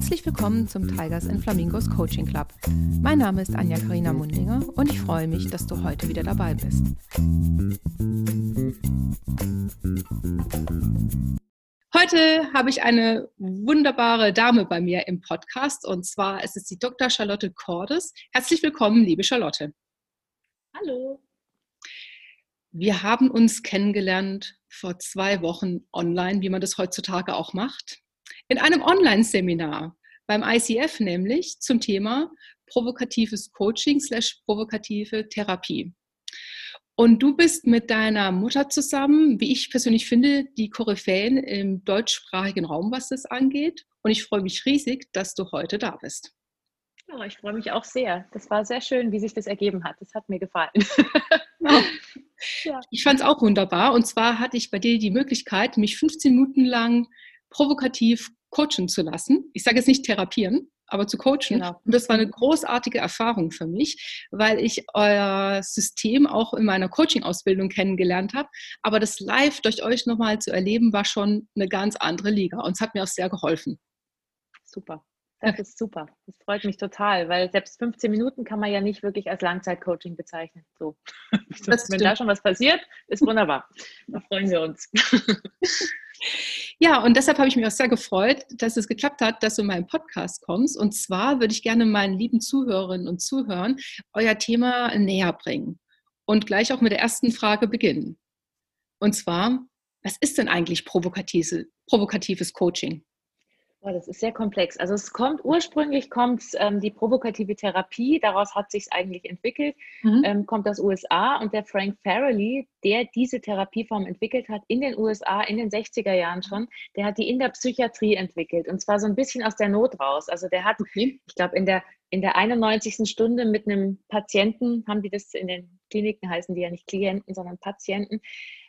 Herzlich willkommen zum Tigers and Flamingos Coaching Club. Mein Name ist Anja Karina Mundinger und ich freue mich, dass du heute wieder dabei bist. Heute habe ich eine wunderbare Dame bei mir im Podcast und zwar ist es die Dr. Charlotte Cordes. Herzlich willkommen, liebe Charlotte. Hallo. Wir haben uns kennengelernt vor zwei Wochen online, wie man das heutzutage auch macht, in einem Online-Seminar beim ICF nämlich zum Thema provokatives Coaching slash provokative Therapie. Und du bist mit deiner Mutter zusammen, wie ich persönlich finde, die Koryphäen im deutschsprachigen Raum, was das angeht. Und ich freue mich riesig, dass du heute da bist. Ja, ich freue mich auch sehr. Das war sehr schön, wie sich das ergeben hat. Das hat mir gefallen. Ja. Ich fand es auch wunderbar. Und zwar hatte ich bei dir die Möglichkeit, mich 15 Minuten lang provokativ coachen zu lassen. Ich sage jetzt nicht therapieren, aber zu coachen. Genau. Und das war eine großartige Erfahrung für mich, weil ich euer System auch in meiner Coaching-Ausbildung kennengelernt habe. Aber das live durch euch nochmal zu erleben, war schon eine ganz andere Liga. Und es hat mir auch sehr geholfen. Super. Das ist super. Das freut mich total, weil selbst 15 Minuten kann man ja nicht wirklich als Langzeitcoaching bezeichnen. So. Wenn da schon was passiert, ist wunderbar. Da freuen wir uns. Ja, und deshalb habe ich mich auch sehr gefreut, dass es geklappt hat, dass du in meinen Podcast kommst. Und zwar würde ich gerne meinen lieben Zuhörerinnen und Zuhörern euer Thema näher bringen und gleich auch mit der ersten Frage beginnen. Und zwar, was ist denn eigentlich provokatives, provokatives Coaching? Oh, das ist sehr komplex. Also es kommt ursprünglich kommt ähm, die provokative Therapie, daraus hat sich eigentlich entwickelt, mhm. ähm, kommt aus USA und der Frank Farrelly, der diese Therapieform entwickelt hat in den USA in den 60er Jahren schon, der hat die in der Psychiatrie entwickelt und zwar so ein bisschen aus der Not raus. Also der hat, okay. ich glaube, in der in der 91. Stunde mit einem Patienten, haben die das in den Kliniken heißen die ja nicht Klienten, sondern Patienten,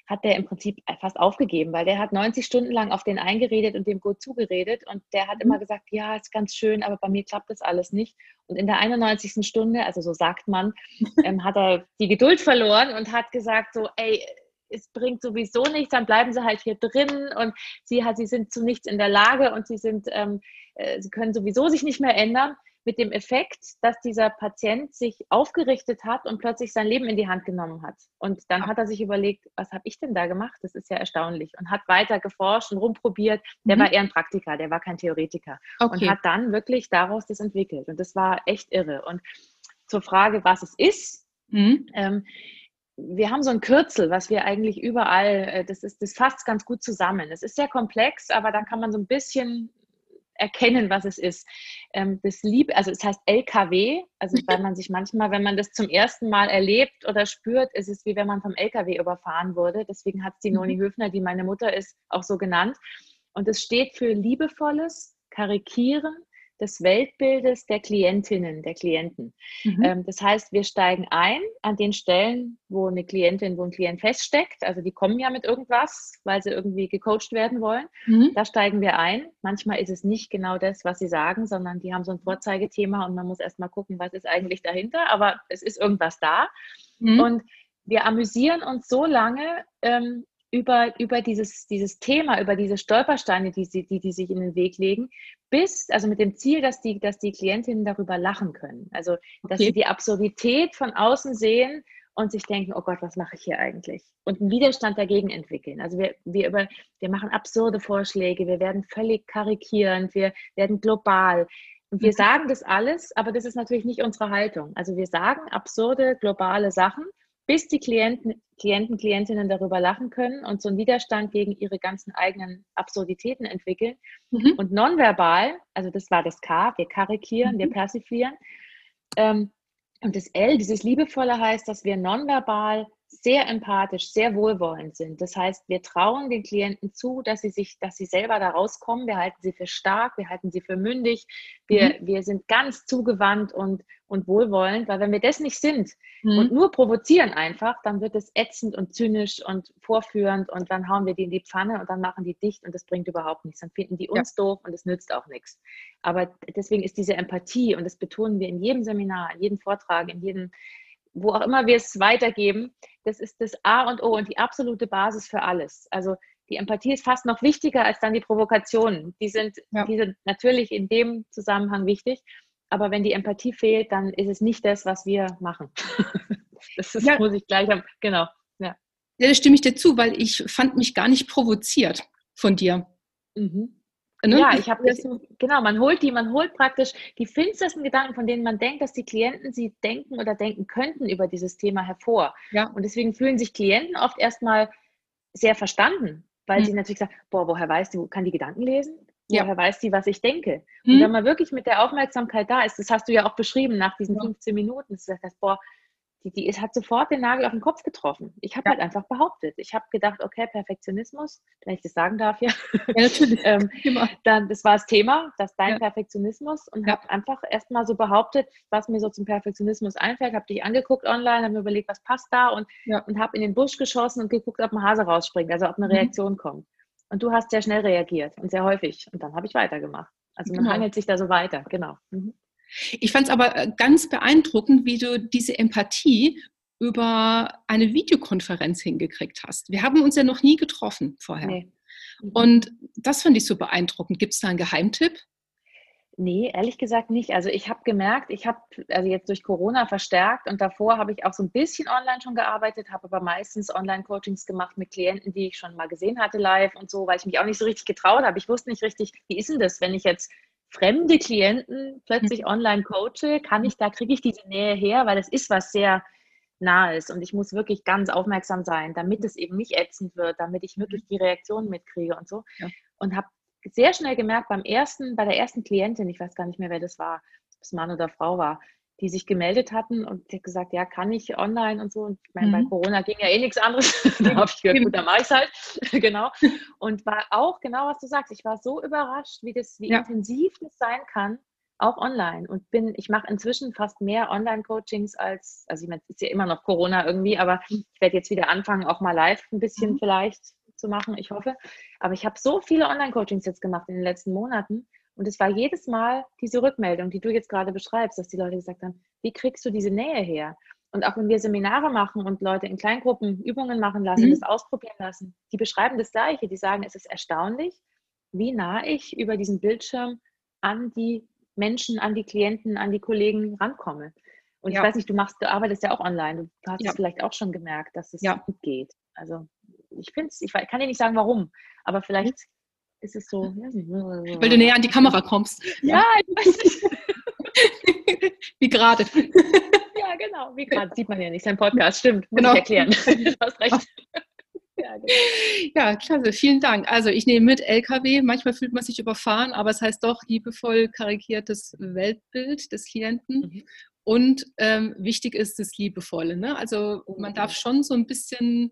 hat der im Prinzip fast aufgegeben, weil der hat 90 Stunden lang auf den eingeredet und dem gut zugeredet und der hat immer mhm. gesagt, ja, ist ganz schön, aber bei mir klappt das alles nicht. Und in der 91. Stunde, also so sagt man, ähm, hat er die Geduld verloren und hat gesagt so, ey, es bringt sowieso nichts, dann bleiben sie halt hier drin und sie, sie sind zu nichts in der Lage und sie sind, ähm, äh, sie können sowieso sich nicht mehr ändern mit dem Effekt, dass dieser Patient sich aufgerichtet hat und plötzlich sein Leben in die Hand genommen hat. Und dann hat er sich überlegt, was habe ich denn da gemacht? Das ist ja erstaunlich. Und hat weiter geforscht und rumprobiert. Der mhm. war eher ein Praktiker, der war kein Theoretiker. Okay. Und hat dann wirklich daraus das entwickelt. Und das war echt irre. Und zur Frage, was es ist, mhm. ähm, wir haben so ein Kürzel, was wir eigentlich überall, äh, das ist, das fasst ganz gut zusammen. Es ist sehr komplex, aber dann kann man so ein bisschen erkennen, was es ist. Ähm, das Liebe, also es heißt LKW, also weil man sich manchmal, wenn man das zum ersten Mal erlebt oder spürt, ist es wie wenn man vom LKW überfahren wurde. Deswegen hat es die Noni mhm. Höfner, die meine Mutter ist, auch so genannt. Und es steht für liebevolles Karikieren, des Weltbildes der Klientinnen, der Klienten. Mhm. Ähm, das heißt, wir steigen ein an den Stellen, wo eine Klientin, wo ein Klient feststeckt. Also die kommen ja mit irgendwas, weil sie irgendwie gecoacht werden wollen. Mhm. Da steigen wir ein. Manchmal ist es nicht genau das, was sie sagen, sondern die haben so ein Vorzeigethema und man muss erst mal gucken, was ist eigentlich dahinter. Aber es ist irgendwas da. Mhm. Und wir amüsieren uns so lange, ähm, über, über dieses, dieses Thema, über diese Stolpersteine, die, sie, die, die sich in den Weg legen, bis, also mit dem Ziel, dass die, dass die Klientinnen darüber lachen können. Also, dass okay. sie die Absurdität von außen sehen und sich denken, oh Gott, was mache ich hier eigentlich? Und einen Widerstand dagegen entwickeln. Also wir, wir, über, wir machen absurde Vorschläge, wir werden völlig karikierend, wir werden global. Und wir mhm. sagen das alles, aber das ist natürlich nicht unsere Haltung. Also wir sagen absurde, globale Sachen bis die Klienten, Klienten, Klientinnen darüber lachen können und so einen Widerstand gegen ihre ganzen eigenen Absurditäten entwickeln. Mhm. Und nonverbal, also das war das K, wir karikieren, mhm. wir persiflieren. Ähm, und das L, dieses Liebevolle heißt, dass wir nonverbal sehr empathisch, sehr wohlwollend sind. Das heißt, wir trauen den Klienten zu, dass sie sich, dass sie selber da rauskommen. Wir halten sie für stark, wir halten sie für mündig. Wir, mhm. wir sind ganz zugewandt und, und wohlwollend, weil wenn wir das nicht sind mhm. und nur provozieren einfach, dann wird es ätzend und zynisch und vorführend und dann hauen wir die in die Pfanne und dann machen die dicht und das bringt überhaupt nichts. Dann finden die uns ja. doof und es nützt auch nichts. Aber deswegen ist diese Empathie und das betonen wir in jedem Seminar, in jedem Vortrag, in jedem wo auch immer wir es weitergeben, das ist das A und O und die absolute Basis für alles. Also die Empathie ist fast noch wichtiger als dann die Provokationen. Die sind, ja. die sind natürlich in dem Zusammenhang wichtig, aber wenn die Empathie fehlt, dann ist es nicht das, was wir machen. das ist, ja. muss ich gleich haben. Genau. Ja. ja, da stimme ich dir zu, weil ich fand mich gar nicht provoziert von dir. Mhm. Ne? Ja, ich habe genau, man holt die, man holt praktisch die finstersten Gedanken, von denen man denkt, dass die Klienten sie denken oder denken könnten über dieses Thema hervor. Ja. Und deswegen fühlen sich Klienten oft erstmal sehr verstanden, weil hm. sie natürlich sagen, boah, woher weiß die, kann die Gedanken lesen? Woher ja. weiß die, was ich denke? Hm. Und wenn man wirklich mit der Aufmerksamkeit da ist, das hast du ja auch beschrieben nach diesen ja. 15 Minuten, dass du sagst, boah, die, die ist, hat sofort den Nagel auf den Kopf getroffen. Ich habe ja. halt einfach behauptet. Ich habe gedacht, okay, Perfektionismus, wenn ich das sagen darf, ja. ja natürlich. ähm, dann, das war das Thema, das dein ja. Perfektionismus und habe einfach erstmal so behauptet, was mir so zum Perfektionismus einfällt. Habe dich angeguckt online, habe mir überlegt, was passt da und, und habe in den Busch geschossen und geguckt, ob ein Hase rausspringt, also ob eine mhm. Reaktion kommt. Und du hast sehr schnell reagiert und sehr häufig. Und dann habe ich weitergemacht. Also man genau. hangelt sich da so weiter, genau. Mhm. Ich fand es aber äh, ganz beeindruckend, wie du diese Empathie über eine Videokonferenz hingekriegt hast. Wir haben uns ja noch nie getroffen vorher. Nee. Mhm. Und das fand ich so beeindruckend. Gibt es da einen Geheimtipp? Nee, ehrlich gesagt nicht. Also ich habe gemerkt, ich habe also jetzt durch Corona verstärkt und davor habe ich auch so ein bisschen online schon gearbeitet, habe aber meistens Online-Coachings gemacht mit Klienten, die ich schon mal gesehen hatte live und so, weil ich mich auch nicht so richtig getraut habe. Ich wusste nicht richtig, wie ist denn das, wenn ich jetzt fremde Klienten plötzlich mhm. online coache, kann ich da, kriege ich diese Nähe her, weil es ist was sehr Nahes und ich muss wirklich ganz aufmerksam sein, damit es eben nicht ätzend wird, damit ich wirklich die Reaktion mitkriege und so. Ja. Und habe sehr schnell gemerkt beim ersten, bei der ersten Klientin, ich weiß gar nicht mehr, wer das war, ob es Mann oder Frau war, die sich gemeldet hatten und gesagt, ja, kann ich online und so. Und ich meine, mhm. bei Corona ging ja eh nichts anderes. da habe ich gehört, gut, dann mache ich es halt. genau. Und war auch genau, was du sagst. Ich war so überrascht, wie das, wie ja. intensiv das sein kann, auch online. Und bin, ich mache inzwischen fast mehr Online-Coachings als, also ich meine, es ist ja immer noch Corona irgendwie, aber mhm. ich werde jetzt wieder anfangen, auch mal live ein bisschen mhm. vielleicht zu machen, ich hoffe. Aber ich habe so viele Online-Coachings jetzt gemacht in den letzten Monaten und es war jedes Mal diese Rückmeldung, die du jetzt gerade beschreibst, dass die Leute gesagt haben, wie kriegst du diese Nähe her? Und auch wenn wir Seminare machen und Leute in Kleingruppen Übungen machen lassen, mhm. das ausprobieren lassen, die beschreiben das Gleiche. Die sagen, es ist erstaunlich, wie nah ich über diesen Bildschirm an die Menschen, an die Klienten, an die Kollegen rankomme. Und ja. ich weiß nicht, du machst, du arbeitest ja auch online. Du hast ja. es vielleicht auch schon gemerkt, dass es ja. gut geht. Also ich finde es, ich kann dir nicht sagen, warum, aber vielleicht mhm ist es so. Weil du näher an die Kamera kommst. Ja, ich weiß nicht. wie gerade. Ja, genau, wie gerade. Sieht man ja nicht, sein Podcast, stimmt. Muss genau. ich erklären. Du hast recht. Ja, genau. ja, klasse, vielen Dank. Also ich nehme mit LKW, manchmal fühlt man sich überfahren, aber es heißt doch liebevoll karikiertes Weltbild des Klienten. Mhm. Und ähm, wichtig ist das Liebevolle. Ne? Also man darf schon so ein bisschen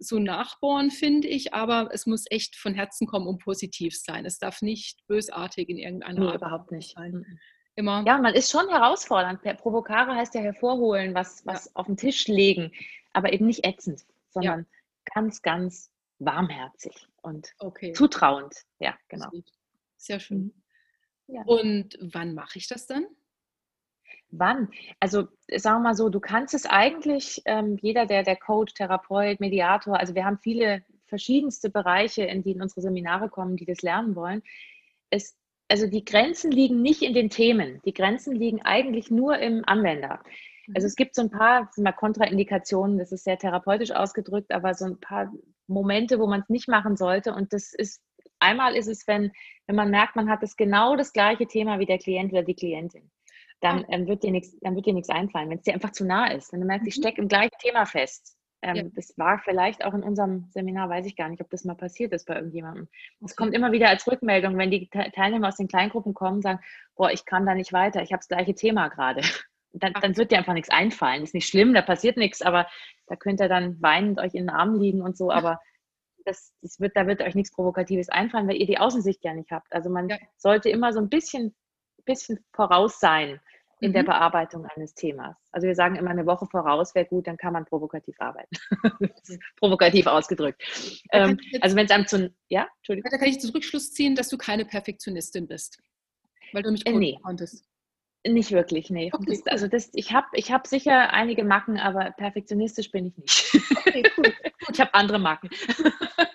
so nachbohren, finde ich, aber es muss echt von Herzen kommen und positiv sein. Es darf nicht bösartig in irgendeiner nee, Art überhaupt nicht sein. Mhm. Immer. Ja, man ist schon herausfordernd. Provokare heißt ja hervorholen, was, was ja. auf den Tisch legen, aber eben nicht ätzend, sondern ja. ganz, ganz warmherzig und okay. zutrauend. Ja, genau. Sehr schön. Mhm. Ja. Und wann mache ich das dann? Wann? Also sagen wir mal so, du kannst es eigentlich, ähm, jeder, der der Coach, Therapeut, Mediator, also wir haben viele verschiedenste Bereiche, in die in unsere Seminare kommen, die das lernen wollen. Es, also die Grenzen liegen nicht in den Themen, die Grenzen liegen eigentlich nur im Anwender. Also es gibt so ein paar mal Kontraindikationen, das ist sehr therapeutisch ausgedrückt, aber so ein paar Momente, wo man es nicht machen sollte. Und das ist, einmal ist es, wenn, wenn man merkt, man hat das genau das gleiche Thema wie der Klient oder die Klientin dann ähm, wird dir nichts, dann wird dir nichts einfallen, wenn es dir einfach zu nah ist. Wenn du merkst, ich mhm. stecke im gleichen Thema fest. Ähm, ja. Das war vielleicht auch in unserem Seminar, weiß ich gar nicht, ob das mal passiert ist bei irgendjemandem. Es okay. kommt immer wieder als Rückmeldung, wenn die Teilnehmer aus den Kleingruppen kommen, und sagen, boah, ich kann da nicht weiter, ich habe das gleiche Thema gerade. Dann, dann, wird dir einfach nichts einfallen. Ist nicht schlimm, da passiert nichts, aber da könnt ihr dann weinend euch in den Armen liegen und so, aber das, das wird, da wird euch nichts Provokatives einfallen, weil ihr die Außensicht ja nicht habt. Also man ja. sollte immer so ein bisschen, bisschen voraus sein in mhm. der Bearbeitung eines Themas. Also wir sagen immer eine Woche voraus wäre gut, dann kann man provokativ arbeiten. provokativ ausgedrückt. Ähm, also wenn es einem zu, ja, Entschuldigung. Da kann ich zum Rückschluss ziehen, dass du keine Perfektionistin bist, weil du mich äh, nee. konntest. Nicht wirklich, nee. Okay, das, cool. Also das, ich habe ich hab sicher einige Macken, aber perfektionistisch bin ich nicht. Okay, cool. ich habe andere Macken.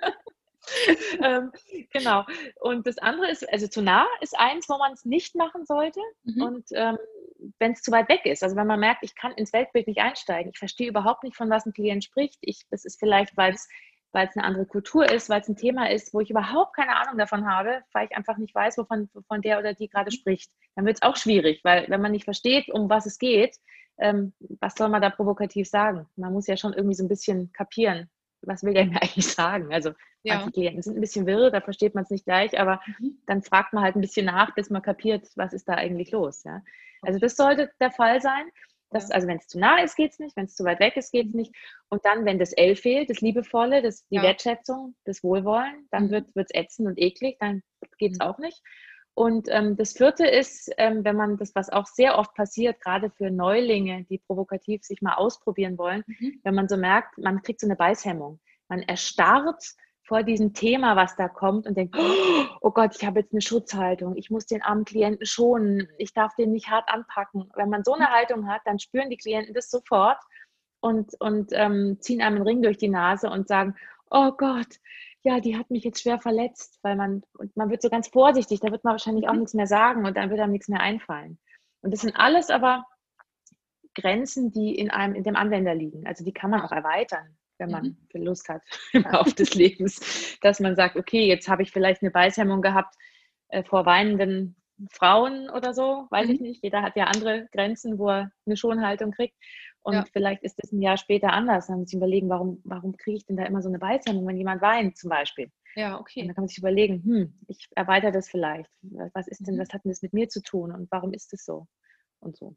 ähm, genau. Und das andere ist, also zu nah ist eins, wo man es nicht machen sollte. Mhm. Und ähm, wenn es zu weit weg ist, also wenn man merkt, ich kann ins Weltbild nicht einsteigen, ich verstehe überhaupt nicht, von was ein Klient spricht. Ich, das ist vielleicht, weil es weil es eine andere Kultur ist, weil es ein Thema ist, wo ich überhaupt keine Ahnung davon habe, weil ich einfach nicht weiß, wovon, wovon der oder die gerade spricht. Dann wird es auch schwierig, weil wenn man nicht versteht, um was es geht, ähm, was soll man da provokativ sagen? Man muss ja schon irgendwie so ein bisschen kapieren, was will der mir eigentlich sagen? Also ja. manche Klienten sind ein bisschen wirr, da versteht man es nicht gleich, aber mhm. dann fragt man halt ein bisschen nach, bis man kapiert, was ist da eigentlich los. Ja? Also das sollte der Fall sein. Das, also wenn es zu nah ist, geht es nicht, wenn es zu weit weg ist, geht es nicht. Und dann, wenn das L fehlt, das Liebevolle, das, die ja. Wertschätzung, das Wohlwollen, dann mhm. wird es ätzend und eklig, dann geht es mhm. auch nicht. Und ähm, das vierte ist, ähm, wenn man das, was auch sehr oft passiert, gerade für Neulinge, die provokativ sich mal ausprobieren wollen, mhm. wenn man so merkt, man kriegt so eine Beißhemmung. Man erstarrt vor diesem Thema, was da kommt und denkt, oh Gott, ich habe jetzt eine Schutzhaltung, ich muss den armen Klienten schonen, ich darf den nicht hart anpacken. Wenn man so eine Haltung hat, dann spüren die Klienten das sofort und, und ähm, ziehen einem einen Ring durch die Nase und sagen, oh Gott, ja, die hat mich jetzt schwer verletzt, weil man, und man wird so ganz vorsichtig, da wird man wahrscheinlich auch mhm. nichts mehr sagen und dann wird einem nichts mehr einfallen. Und das sind alles aber Grenzen, die in einem, in dem Anwender liegen. Also die kann man auch erweitern wenn man mhm. Lust hat im Laufe des Lebens, dass man sagt, okay, jetzt habe ich vielleicht eine Beißhemmung gehabt äh, vor weinenden Frauen oder so, weiß mhm. ich nicht. Jeder hat ja andere Grenzen, wo er eine Schonhaltung kriegt. Und ja. vielleicht ist das ein Jahr später anders. Dann muss ich überlegen, warum, warum kriege ich denn da immer so eine Beißhemmung, wenn jemand weint zum Beispiel. Ja, okay. Und dann kann man sich überlegen, hm, ich erweitere das vielleicht. Was ist denn, mhm. was hat denn das mit mir zu tun und warum ist es so? Und so.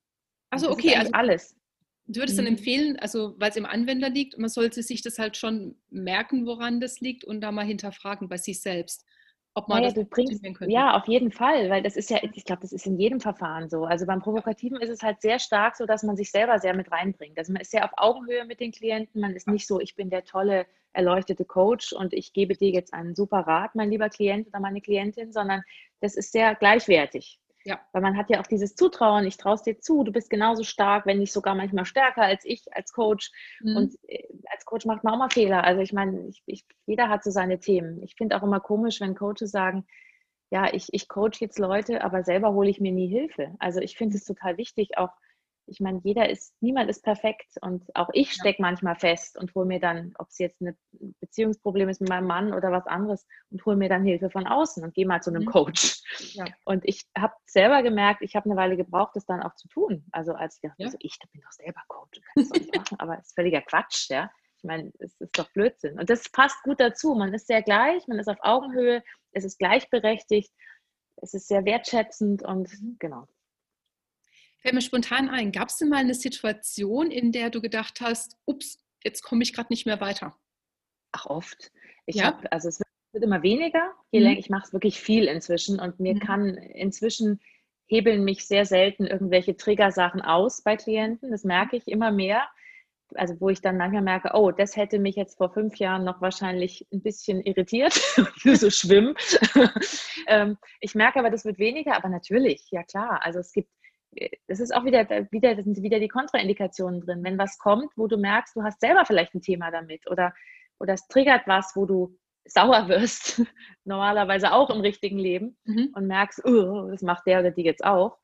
Also okay, also alles. Du würdest mhm. dann empfehlen, also weil es im Anwender liegt, man sollte sich das halt schon merken, woran das liegt und da mal hinterfragen bei sich selbst. Ob man naja, das bringst, könnte. Ja, auf jeden Fall, weil das ist ja, ich glaube, das ist in jedem Verfahren so. Also beim Provokativen ist es halt sehr stark so, dass man sich selber sehr mit reinbringt. Also man ist sehr auf Augenhöhe mit den Klienten. Man ist nicht so, ich bin der tolle, erleuchtete Coach und ich gebe dir jetzt einen super Rat, mein lieber Klient oder meine Klientin, sondern das ist sehr gleichwertig. Ja. Weil man hat ja auch dieses Zutrauen, ich traue es dir zu, du bist genauso stark, wenn nicht sogar manchmal stärker als ich als Coach. Mhm. Und äh, als Coach macht man auch mal Fehler. Also ich meine, ich, ich, jeder hat so seine Themen. Ich finde auch immer komisch, wenn Coaches sagen, ja, ich, ich coach jetzt Leute, aber selber hole ich mir nie Hilfe. Also ich finde es total wichtig, auch ich meine, jeder ist, niemand ist perfekt und auch ich stecke ja. manchmal fest und hole mir dann, ob es jetzt ein Beziehungsproblem ist mit meinem Mann oder was anderes und hole mir dann Hilfe von außen und gehe mal zu einem mhm. Coach. Ja. Und ich habe selber gemerkt, ich habe eine Weile gebraucht, das dann auch zu tun. Also als ich dachte, ja. also ich bin doch selber Coach, kann das doch nicht machen, aber es ist völliger Quatsch, ja. Ich meine, es ist doch Blödsinn. Und das passt gut dazu. Man ist sehr gleich, man ist auf Augenhöhe, es ist gleichberechtigt, es ist sehr wertschätzend und mhm. genau. Fällt mir spontan ein, gab es denn mal eine Situation, in der du gedacht hast, ups, jetzt komme ich gerade nicht mehr weiter? Ach, oft. Ich ja? habe, also es wird immer weniger, je mhm. länger, ich mache es wirklich viel inzwischen und mir mhm. kann inzwischen hebeln mich sehr selten irgendwelche Triggersachen aus bei Klienten. Das merke ich immer mehr. Also wo ich dann manchmal merke, oh, das hätte mich jetzt vor fünf Jahren noch wahrscheinlich ein bisschen irritiert, so schwimmen. Ähm, ich merke aber, das wird weniger, aber natürlich, ja klar. Also es gibt das ist auch wieder, wieder, das sind wieder die Kontraindikationen drin. Wenn was kommt, wo du merkst, du hast selber vielleicht ein Thema damit oder, oder es triggert was, wo du sauer wirst, normalerweise auch im richtigen Leben mhm. und merkst, oh, das macht der oder die jetzt auch,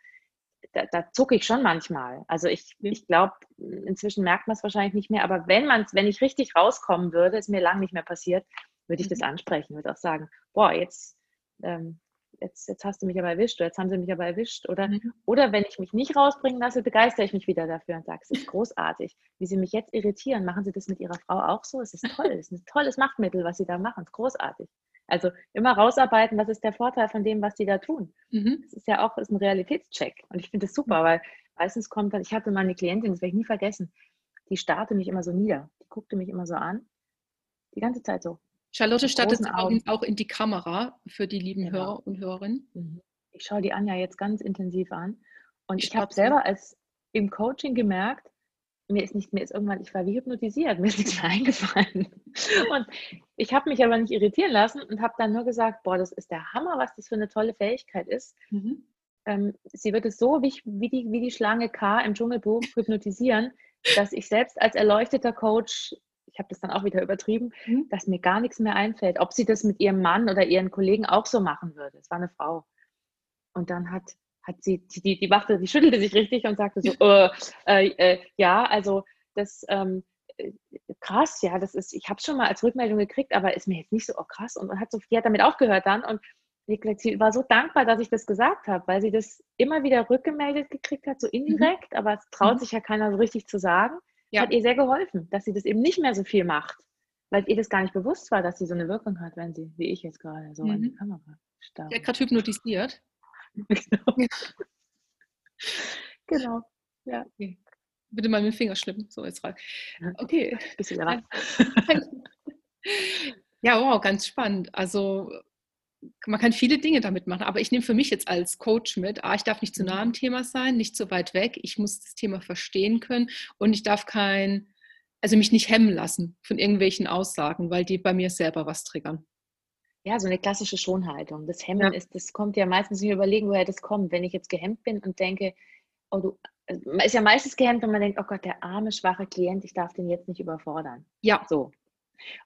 da, da zucke ich schon manchmal. Also ich, ich glaube, inzwischen merkt man es wahrscheinlich nicht mehr, aber wenn man wenn ich richtig rauskommen würde, ist mir lange nicht mehr passiert, würde ich mhm. das ansprechen, würde auch sagen, boah, jetzt ähm, jetzt, jetzt hast du mich aber erwischt oder jetzt haben sie mich aber erwischt. Oder, mhm. oder wenn ich mich nicht rausbringen lasse, begeistere ich mich wieder dafür und sage, es ist großartig. Wie sie mich jetzt irritieren, machen sie das mit ihrer Frau auch so? Es ist toll, es ist ein tolles Machtmittel, was sie da machen. Es ist großartig. Also immer rausarbeiten, was ist der Vorteil von dem, was sie da tun. Mhm. Das ist ja auch ist ein Realitätscheck. Und ich finde das super, mhm. weil meistens kommt dann, ich hatte mal eine Klientin, das werde ich nie vergessen, die starrte mich immer so nieder. Die guckte mich immer so an. Die ganze Zeit so. Charlotte stattet auch in die Kamera für die lieben genau. Hörer und Hörerinnen. Mhm. Ich schaue die Anja jetzt ganz intensiv an. Und ich, ich habe selber als im Coaching gemerkt, mir ist nicht, mir ist irgendwann, ich war wie hypnotisiert, mir ist nichts mehr eingefallen. Und ich habe mich aber nicht irritieren lassen und habe dann nur gesagt, boah, das ist der Hammer, was das für eine tolle Fähigkeit ist. Mhm. Ähm, sie wird es so wie, wie, die, wie die Schlange K im Dschungelbuch hypnotisieren, dass ich selbst als erleuchteter Coach ich habe das dann auch wieder übertrieben, mhm. dass mir gar nichts mehr einfällt, ob sie das mit ihrem Mann oder ihren Kollegen auch so machen würde. Es war eine Frau. Und dann hat, hat sie, die, die wachte, die schüttelte sich richtig und sagte so, äh, äh, äh, ja, also das, ähm, äh, krass, ja, das ist, ich habe schon mal als Rückmeldung gekriegt, aber ist mir jetzt nicht so, oh krass. Und, und hat so, die hat damit aufgehört dann und sie war so dankbar, dass ich das gesagt habe, weil sie das immer wieder rückgemeldet gekriegt hat, so mhm. indirekt, mhm. aber es traut mhm. sich ja keiner so richtig zu sagen. Ja. Hat ihr sehr geholfen, dass sie das eben nicht mehr so viel macht, weil ihr das gar nicht bewusst war, dass sie so eine Wirkung hat, wenn sie, wie ich jetzt gerade, so mhm. an die mhm. Kamera starrt. Der hat gerade hypnotisiert. genau. genau. Ja. Okay. Bitte mal mit dem Finger schnippen. So, jetzt rein. Okay. Bisschen ran. ja, wow, ganz spannend. Also man kann viele Dinge damit machen, aber ich nehme für mich jetzt als Coach mit, ah, ich darf nicht zu nah am mhm. Thema sein, nicht zu weit weg, ich muss das Thema verstehen können und ich darf kein, also mich nicht hemmen lassen von irgendwelchen Aussagen, weil die bei mir selber was triggern. Ja, so eine klassische Schonhaltung. Das Hemmen ja. ist, das kommt ja meistens nicht überlegen, woher das kommt. Wenn ich jetzt gehemmt bin und denke, oh du, man ist ja meistens gehemmt, wenn man denkt, oh Gott, der arme, schwache Klient, ich darf den jetzt nicht überfordern. Ja. So.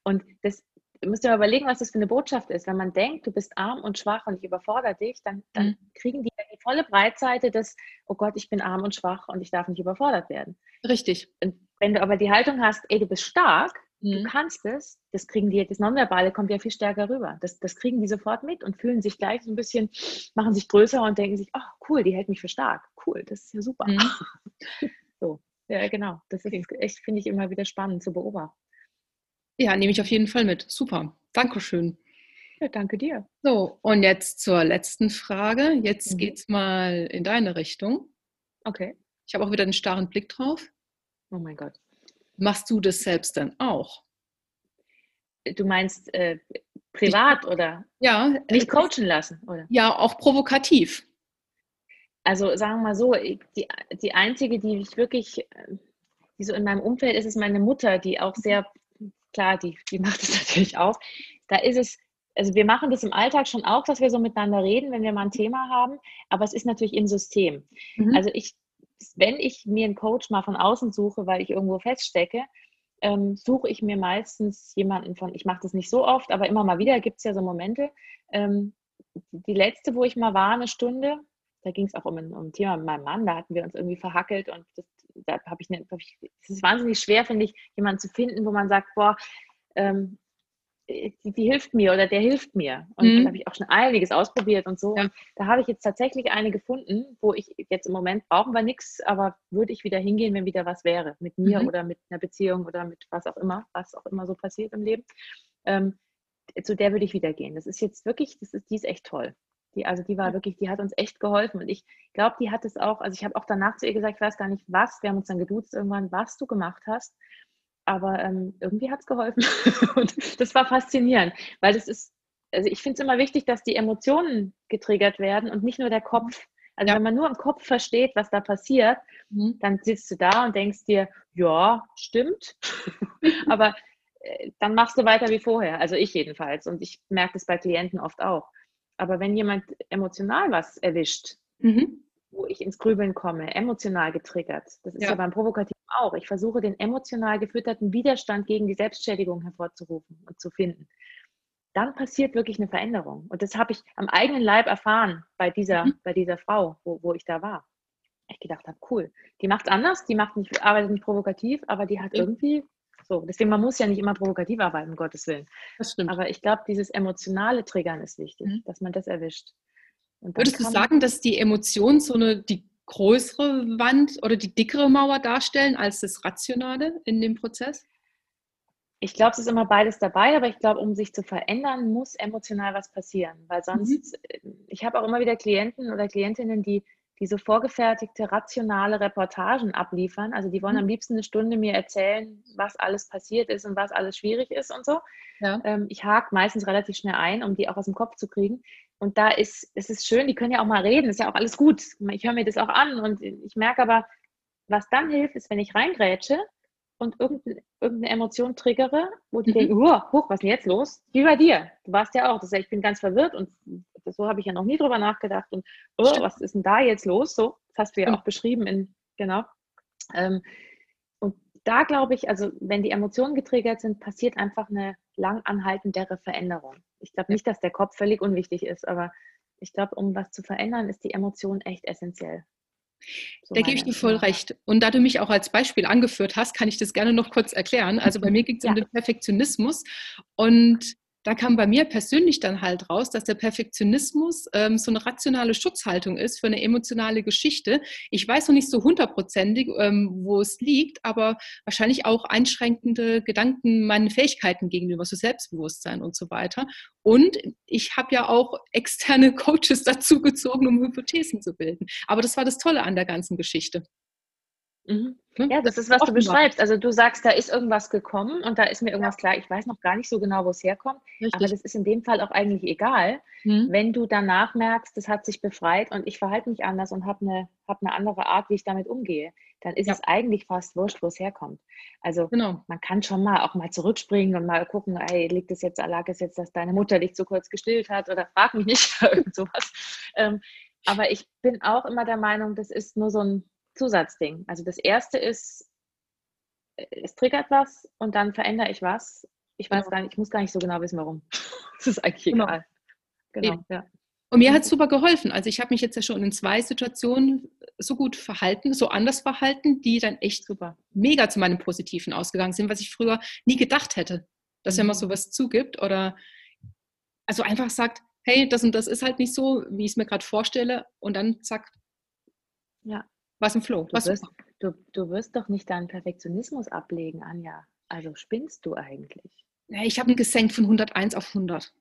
Und das du musst dir überlegen, was das für eine Botschaft ist. Wenn man denkt, du bist arm und schwach und ich überfordere dich, dann, dann mhm. kriegen die die volle Breitseite des, oh Gott, ich bin arm und schwach und ich darf nicht überfordert werden. Richtig. Und wenn du aber die Haltung hast, ey, du bist stark, mhm. du kannst es, das kriegen die, das Nonverbale kommt ja viel stärker rüber. Das, das kriegen die sofort mit und fühlen sich gleich so ein bisschen, machen sich größer und denken sich, oh cool, die hält mich für stark. Cool, das ist ja super. Mhm. so. Ja, genau. Das ist echt, finde ich, immer wieder spannend zu beobachten. Ja, nehme ich auf jeden Fall mit. Super. Dankeschön. Ja, danke dir. So, und jetzt zur letzten Frage. Jetzt mhm. es mal in deine Richtung. Okay. Ich habe auch wieder einen starren Blick drauf. Oh mein Gott. Machst du das selbst dann auch? Du meinst äh, privat ich, oder? Ja. Nicht coachen lassen, oder? Ja, auch provokativ. Also sagen wir mal so, die, die einzige, die ich wirklich, äh, die so in meinem Umfeld ist, ist meine Mutter, die auch sehr klar, die, die macht es natürlich auch. Da ist es, also wir machen das im Alltag schon auch, dass wir so miteinander reden, wenn wir mal ein Thema haben, aber es ist natürlich im System. Mhm. Also ich, wenn ich mir einen Coach mal von außen suche, weil ich irgendwo feststecke, ähm, suche ich mir meistens jemanden von, ich mache das nicht so oft, aber immer mal wieder gibt es ja so Momente. Ähm, die letzte, wo ich mal war, eine Stunde, da ging es auch um ein, um ein Thema mit meinem Mann, da hatten wir uns irgendwie verhackelt und das da habe ich, ich, es ist wahnsinnig schwer, finde ich, jemanden zu finden, wo man sagt, boah, ähm, die, die, hilft mir oder der hilft mir. Und mhm. da habe ich auch schon einiges ausprobiert und so. Ja. Und da habe ich jetzt tatsächlich eine gefunden, wo ich jetzt im Moment brauchen wir nichts, aber würde ich wieder hingehen, wenn wieder was wäre. Mit mir mhm. oder mit einer Beziehung oder mit was auch immer, was auch immer so passiert im Leben. Ähm, zu der würde ich wieder gehen. Das ist jetzt wirklich, das ist, die ist echt toll. Die, also die war wirklich, die hat uns echt geholfen. Und ich glaube, die hat es auch, also ich habe auch danach zu ihr gesagt, ich weiß gar nicht was, wir haben uns dann geduzt irgendwann, was du gemacht hast. Aber ähm, irgendwie hat es geholfen. und das war faszinierend, weil das ist, also ich finde es immer wichtig, dass die Emotionen getriggert werden und nicht nur der Kopf. Also ja. wenn man nur im Kopf versteht, was da passiert, mhm. dann sitzt du da und denkst dir, ja, stimmt. Aber äh, dann machst du weiter wie vorher. Also ich jedenfalls. Und ich merke das bei Klienten oft auch. Aber wenn jemand emotional was erwischt, mhm. wo ich ins Grübeln komme, emotional getriggert, das ist ja, ja beim Provokativen auch. Ich versuche den emotional gefütterten Widerstand gegen die Selbstschädigung hervorzurufen und zu finden. Dann passiert wirklich eine Veränderung. Und das habe ich am eigenen Leib erfahren bei dieser, mhm. bei dieser Frau, wo, wo ich da war. Ich gedacht habe, cool, die macht es anders, die macht nicht, arbeitet nicht provokativ, aber die hat irgendwie so, deswegen, man muss ja nicht immer provokativ arbeiten, um Gottes Willen. Das stimmt. Aber ich glaube, dieses emotionale Triggern ist wichtig, mhm. dass man das erwischt. Würdest du sagen, dass die Emotionen so eine, die größere Wand oder die dickere Mauer darstellen als das Rationale in dem Prozess? Ich glaube, es ist immer beides dabei, aber ich glaube, um sich zu verändern, muss emotional was passieren. Weil sonst, mhm. ich habe auch immer wieder Klienten oder Klientinnen, die die so vorgefertigte, rationale Reportagen abliefern. Also die wollen mhm. am liebsten eine Stunde mir erzählen, was alles passiert ist und was alles schwierig ist und so. Ja. Ähm, ich hake meistens relativ schnell ein, um die auch aus dem Kopf zu kriegen. Und da ist, es ist schön, die können ja auch mal reden, ist ja auch alles gut. Ich höre mir das auch an und ich merke aber, was dann hilft, ist, wenn ich reingrätsche und irgendeine, irgendeine Emotion triggere, wo die mhm. denken, oh, hoch, was ist denn jetzt los? Wie bei dir. Du warst ja auch, das heißt, ich bin ganz verwirrt und so habe ich ja noch nie drüber nachgedacht. Und oh, was ist denn da jetzt los? So, das hast du ja auch beschrieben in, genau. Ähm, und da glaube ich, also wenn die Emotionen getriggert sind, passiert einfach eine lang anhaltendere Veränderung. Ich glaube nicht, dass der Kopf völlig unwichtig ist, aber ich glaube, um was zu verändern, ist die Emotion echt essentiell. So da gebe ich dir voll recht. Und da du mich auch als Beispiel angeführt hast, kann ich das gerne noch kurz erklären. Also bei mir geht es ja. um den Perfektionismus und da kam bei mir persönlich dann halt raus, dass der Perfektionismus ähm, so eine rationale Schutzhaltung ist für eine emotionale Geschichte. Ich weiß noch nicht so hundertprozentig, ähm, wo es liegt, aber wahrscheinlich auch einschränkende Gedanken meinen Fähigkeiten gegenüber, so Selbstbewusstsein und so weiter. Und ich habe ja auch externe Coaches dazu gezogen, um Hypothesen zu bilden. Aber das war das Tolle an der ganzen Geschichte. Mhm. Ne? Ja, das, das ist, was du beschreibst. Also du sagst, da ist irgendwas gekommen und da ist mir irgendwas klar. Ich weiß noch gar nicht so genau, wo es herkommt, Richtig. aber das ist in dem Fall auch eigentlich egal, mhm. wenn du danach merkst, das hat sich befreit und ich verhalte mich anders und habe eine, hab eine andere Art, wie ich damit umgehe. Dann ist ja. es eigentlich fast wurscht, wo es herkommt. Also genau. man kann schon mal auch mal zurückspringen und mal gucken, ey, liegt es jetzt, lag es jetzt, dass deine Mutter dich zu kurz gestillt hat oder frag mich nicht, irgend sowas. Ähm, aber ich bin auch immer der Meinung, das ist nur so ein Zusatzding. Also das erste ist, äh, es triggert was und dann verändere ich was. Ich weiß genau. gar nicht, ich muss gar nicht so genau wissen, warum. das ist eigentlich genau. egal. Genau, ja. Und mir hat es super geholfen. Also ich habe mich jetzt ja schon in zwei Situationen so gut verhalten, so anders verhalten, die dann echt super mega zu meinem Positiven ausgegangen sind, was ich früher nie gedacht hätte. Dass mhm. wenn man mhm. sowas zugibt oder also einfach sagt, hey, das und das ist halt nicht so, wie ich es mir gerade vorstelle und dann zack. Ja was im Flow. Du wirst, du, du wirst doch nicht deinen Perfektionismus ablegen, Anja. Also spinnst du eigentlich? Ich habe ihn gesenkt von 101 auf 100.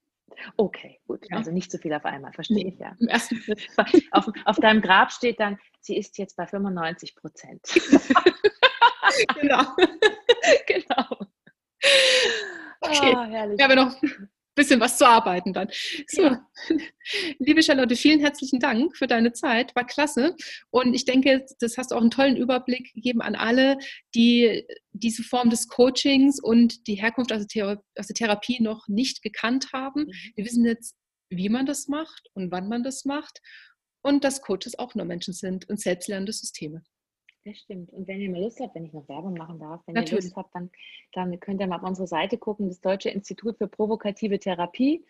Okay, gut. Ja. Also nicht zu viel auf einmal, verstehe nee, ich ja. Auf, auf deinem Grab steht dann, sie ist jetzt bei 95 Prozent. genau. genau. Okay. Oh, herrlich. Ja, aber noch bisschen was zu arbeiten dann. So, ja. liebe Charlotte, vielen herzlichen Dank für deine Zeit. War klasse. Und ich denke, das hast du auch einen tollen Überblick gegeben an alle, die diese Form des Coachings und die Herkunft aus der, Therapie noch nicht gekannt haben. Mhm. Wir wissen jetzt, wie man das macht und wann man das macht. Und dass Coaches auch nur Menschen sind und selbstlernende Systeme. Das stimmt. Und wenn ihr mal Lust habt, wenn ich noch Werbung machen darf, wenn Natürlich. ihr Lust habt, dann, dann könnt ihr mal auf unsere Seite gucken, das Deutsche Institut für provokative Therapie,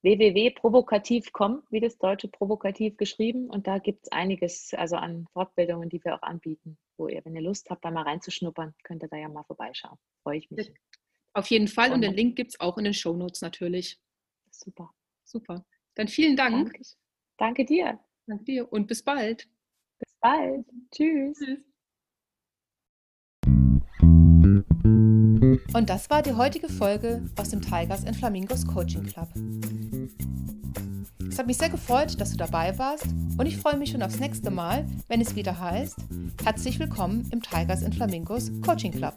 www.provokativ.com, wie das deutsche Provokativ geschrieben. Und da gibt es einiges also an Fortbildungen, die wir auch anbieten, wo ihr, wenn ihr Lust habt, da mal reinzuschnuppern, könnt ihr da ja mal vorbeischauen. Freue ich mich. Auf jeden Fall. Und den Link gibt es auch in den Show Notes natürlich. Super. Super. Dann vielen Dank. Danke, Danke dir. Danke dir und bis bald. Bis bald. Tschüss. Tschüss. Und das war die heutige Folge aus dem Tigers and Flamingos Coaching Club. Es hat mich sehr gefreut, dass du dabei warst und ich freue mich schon aufs nächste Mal, wenn es wieder heißt, herzlich willkommen im Tigers and Flamingos Coaching Club.